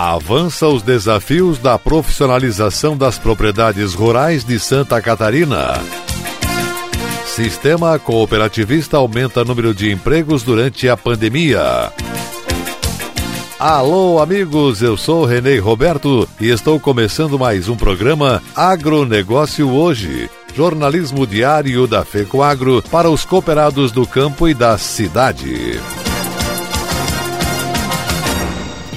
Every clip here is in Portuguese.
Avança os desafios da profissionalização das propriedades rurais de Santa Catarina. Sistema cooperativista aumenta número de empregos durante a pandemia. Alô, amigos, eu sou Renê Roberto e estou começando mais um programa Agronegócio Hoje. Jornalismo diário da FECOAGro para os cooperados do campo e da cidade.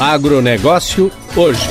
Agronegócio hoje.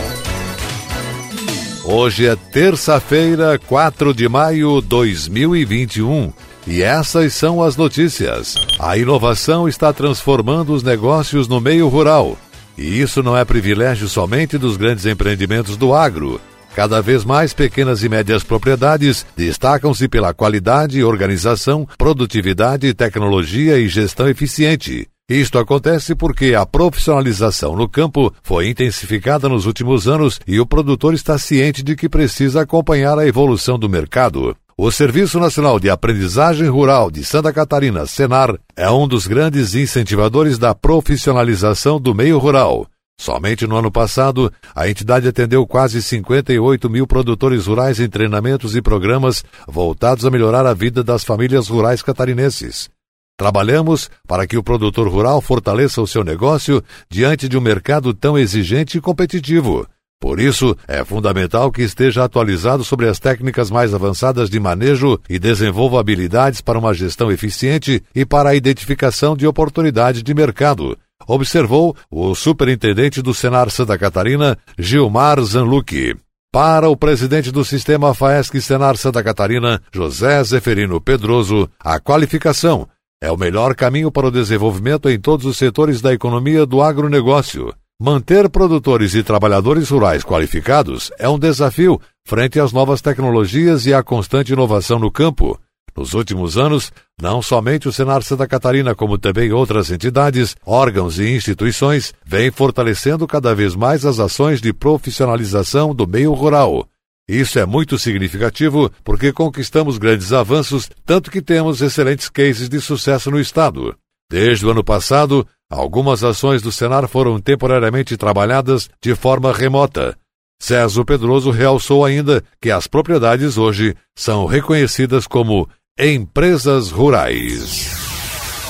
Hoje é terça-feira, 4 de maio de 2021. E essas são as notícias. A inovação está transformando os negócios no meio rural. E isso não é privilégio somente dos grandes empreendimentos do agro. Cada vez mais pequenas e médias propriedades destacam-se pela qualidade, organização, produtividade, tecnologia e gestão eficiente. Isto acontece porque a profissionalização no campo foi intensificada nos últimos anos e o produtor está ciente de que precisa acompanhar a evolução do mercado. O Serviço Nacional de Aprendizagem Rural de Santa Catarina, Senar, é um dos grandes incentivadores da profissionalização do meio rural. Somente no ano passado, a entidade atendeu quase 58 mil produtores rurais em treinamentos e programas voltados a melhorar a vida das famílias rurais catarinenses. Trabalhamos para que o produtor rural fortaleça o seu negócio diante de um mercado tão exigente e competitivo. Por isso, é fundamental que esteja atualizado sobre as técnicas mais avançadas de manejo e desenvolva habilidades para uma gestão eficiente e para a identificação de oportunidades de mercado, observou o superintendente do Senar Santa Catarina, Gilmar Zanlucchi. Para o presidente do sistema FAESC Senar Santa Catarina, José Zeferino Pedroso, a qualificação é o melhor caminho para o desenvolvimento em todos os setores da economia do agronegócio. Manter produtores e trabalhadores rurais qualificados é um desafio frente às novas tecnologias e à constante inovação no campo. Nos últimos anos, não somente o Senar Santa Catarina, como também outras entidades, órgãos e instituições, vêm fortalecendo cada vez mais as ações de profissionalização do meio rural. Isso é muito significativo porque conquistamos grandes avanços, tanto que temos excelentes cases de sucesso no Estado. Desde o ano passado, algumas ações do Senar foram temporariamente trabalhadas de forma remota. César Pedroso realçou ainda que as propriedades hoje são reconhecidas como empresas rurais.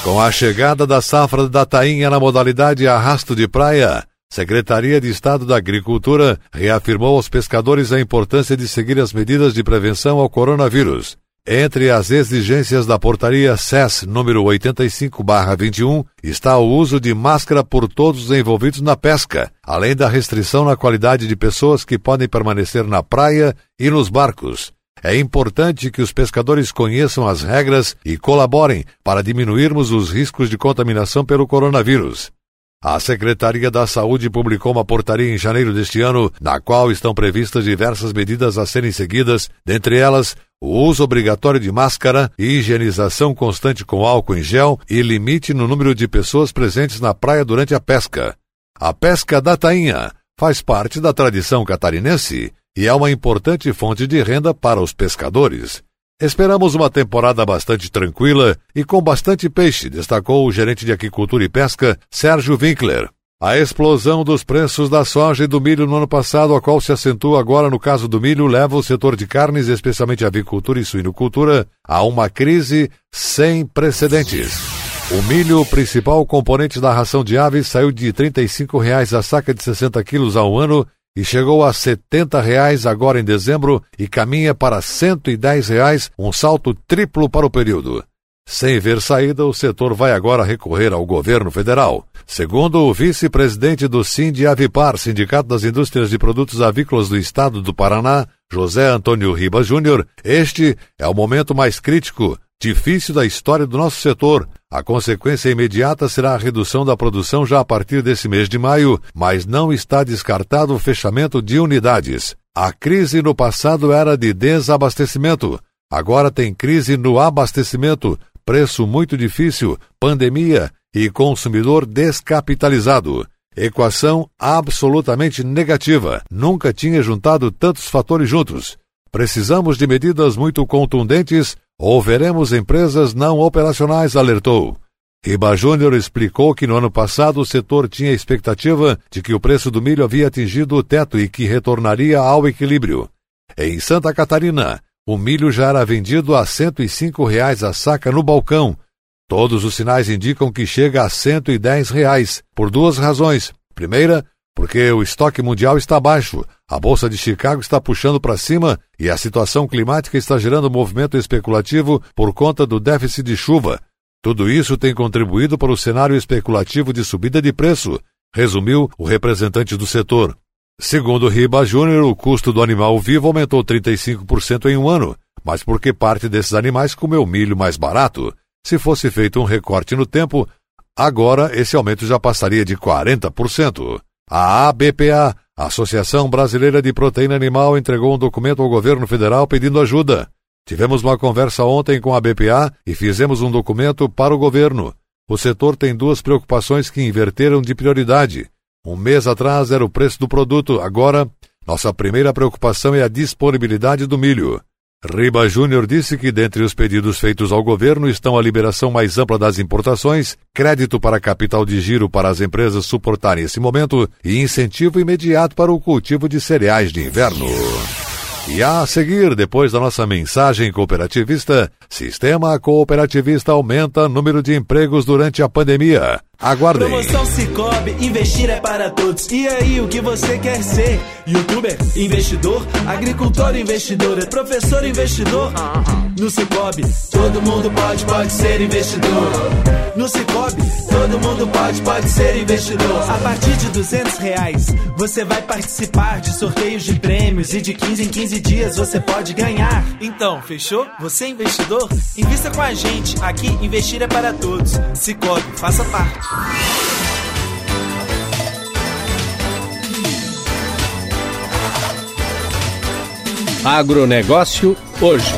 Com a chegada da safra da tainha na modalidade arrasto de praia, Secretaria de Estado da Agricultura reafirmou aos pescadores a importância de seguir as medidas de prevenção ao coronavírus. Entre as exigências da portaria SES número 85/21 está o uso de máscara por todos os envolvidos na pesca, além da restrição na qualidade de pessoas que podem permanecer na praia e nos barcos. É importante que os pescadores conheçam as regras e colaborem para diminuirmos os riscos de contaminação pelo coronavírus. A Secretaria da Saúde publicou uma portaria em janeiro deste ano, na qual estão previstas diversas medidas a serem seguidas, dentre elas o uso obrigatório de máscara, higienização constante com álcool em gel e limite no número de pessoas presentes na praia durante a pesca. A pesca da tainha faz parte da tradição catarinense e é uma importante fonte de renda para os pescadores. Esperamos uma temporada bastante tranquila e com bastante peixe, destacou o gerente de Aquicultura e Pesca, Sérgio Winkler. A explosão dos preços da soja e do milho no ano passado, a qual se acentua agora no caso do milho, leva o setor de carnes, especialmente avicultura e suinocultura, a uma crise sem precedentes. O milho, principal componente da ração de aves, saiu de 35 reais a saca de 60 quilos ao ano e chegou a 70 reais agora em dezembro e caminha para 110 reais, um salto triplo para o período. Sem ver saída, o setor vai agora recorrer ao governo federal. Segundo o vice-presidente do Avipar, Sindicato das Indústrias de Produtos Avícolas do Estado do Paraná, José Antônio Ribas Júnior, este é o momento mais crítico, difícil da história do nosso setor. A consequência imediata será a redução da produção já a partir desse mês de maio, mas não está descartado o fechamento de unidades. A crise no passado era de desabastecimento. Agora tem crise no abastecimento, preço muito difícil, pandemia e consumidor descapitalizado. Equação absolutamente negativa. Nunca tinha juntado tantos fatores juntos. Precisamos de medidas muito contundentes ou veremos empresas não operacionais, alertou. Riba Júnior explicou que no ano passado o setor tinha expectativa de que o preço do milho havia atingido o teto e que retornaria ao equilíbrio. Em Santa Catarina, o milho já era vendido a 105 reais a saca no balcão. Todos os sinais indicam que chega a 110 reais, por duas razões. Primeira, porque o estoque mundial está baixo, a Bolsa de Chicago está puxando para cima e a situação climática está gerando movimento especulativo por conta do déficit de chuva. Tudo isso tem contribuído para o cenário especulativo de subida de preço, resumiu o representante do setor. Segundo Riba Júnior, o custo do animal vivo aumentou 35% em um ano, mas porque parte desses animais comeu milho mais barato. Se fosse feito um recorte no tempo, agora esse aumento já passaria de 40%. A ABPA, Associação Brasileira de Proteína Animal, entregou um documento ao governo federal pedindo ajuda. Tivemos uma conversa ontem com a BPA e fizemos um documento para o governo. O setor tem duas preocupações que inverteram de prioridade. Um mês atrás era o preço do produto, agora nossa primeira preocupação é a disponibilidade do milho. Riba Júnior disse que dentre os pedidos feitos ao governo estão a liberação mais ampla das importações, crédito para capital de giro para as empresas suportarem esse momento e incentivo imediato para o cultivo de cereais de inverno. E a seguir, depois da nossa mensagem cooperativista, Sistema Cooperativista aumenta número de empregos durante a pandemia. Promoção Cicobi, investir é para todos. E aí, o que você quer ser? Youtuber, investidor, agricultor, investidor, professor, investidor? No Cicobi, todo mundo pode, pode ser investidor. No Cicobi, todo mundo pode, pode ser investidor. A partir de duzentos reais, você vai participar de sorteios de prêmios e de 15 em 15 dias você pode ganhar. Então, fechou? Você é investidor? Invista com a gente. Aqui, investir é para todos. Cicobi, faça parte. Agronegócio hoje.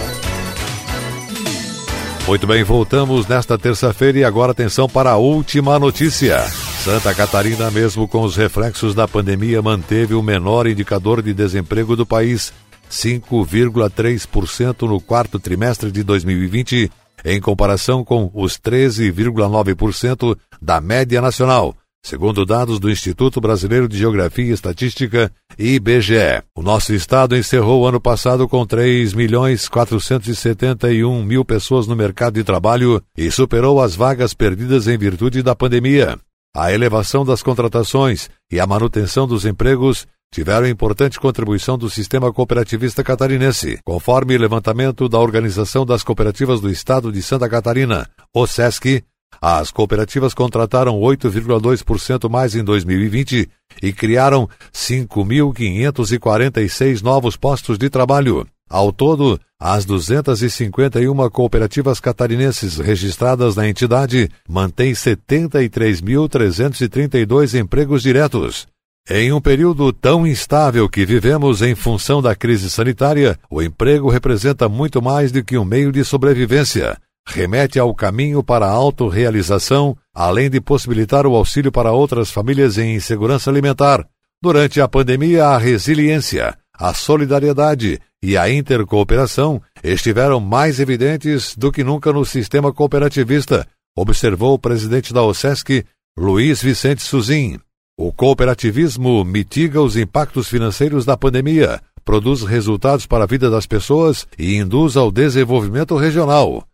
Muito bem, voltamos nesta terça-feira e agora atenção para a última notícia. Santa Catarina, mesmo com os reflexos da pandemia, manteve o menor indicador de desemprego do país, 5,3% no quarto trimestre de 2020, em comparação com os 13,9% da média nacional, segundo dados do Instituto Brasileiro de Geografia e Estatística, IBGE. O nosso estado encerrou o ano passado com 3 milhões 471 mil pessoas no mercado de trabalho e superou as vagas perdidas em virtude da pandemia. A elevação das contratações e a manutenção dos empregos tiveram importante contribuição do sistema cooperativista catarinense, conforme levantamento da Organização das Cooperativas do Estado de Santa Catarina, o SESC. As cooperativas contrataram 8,2% mais em 2020 e criaram 5.546 novos postos de trabalho. Ao todo, as 251 cooperativas catarinenses registradas na entidade mantêm 73.332 empregos diretos. Em um período tão instável que vivemos em função da crise sanitária, o emprego representa muito mais do que um meio de sobrevivência. Remete ao caminho para a autorrealização, além de possibilitar o auxílio para outras famílias em insegurança alimentar. Durante a pandemia, a resiliência, a solidariedade e a intercooperação estiveram mais evidentes do que nunca no sistema cooperativista, observou o presidente da OSESC, Luiz Vicente Suzin. O cooperativismo mitiga os impactos financeiros da pandemia, produz resultados para a vida das pessoas e induz ao desenvolvimento regional.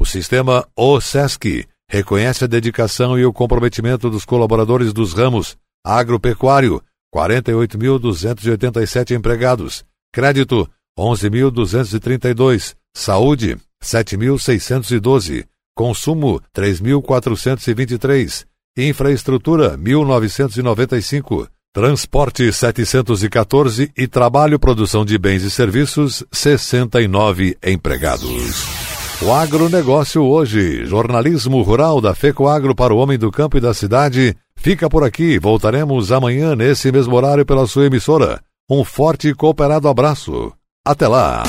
O sistema OSESC reconhece a dedicação e o comprometimento dos colaboradores dos ramos agropecuário, 48.287 empregados, crédito, 11.232, saúde, 7.612, consumo, 3.423, infraestrutura, 1.995, transporte, 714 e trabalho, produção de bens e serviços, 69 empregados. O agronegócio hoje, jornalismo rural da FECOAGro para o homem do campo e da cidade, fica por aqui. Voltaremos amanhã nesse mesmo horário pela sua emissora. Um forte e cooperado abraço. Até lá!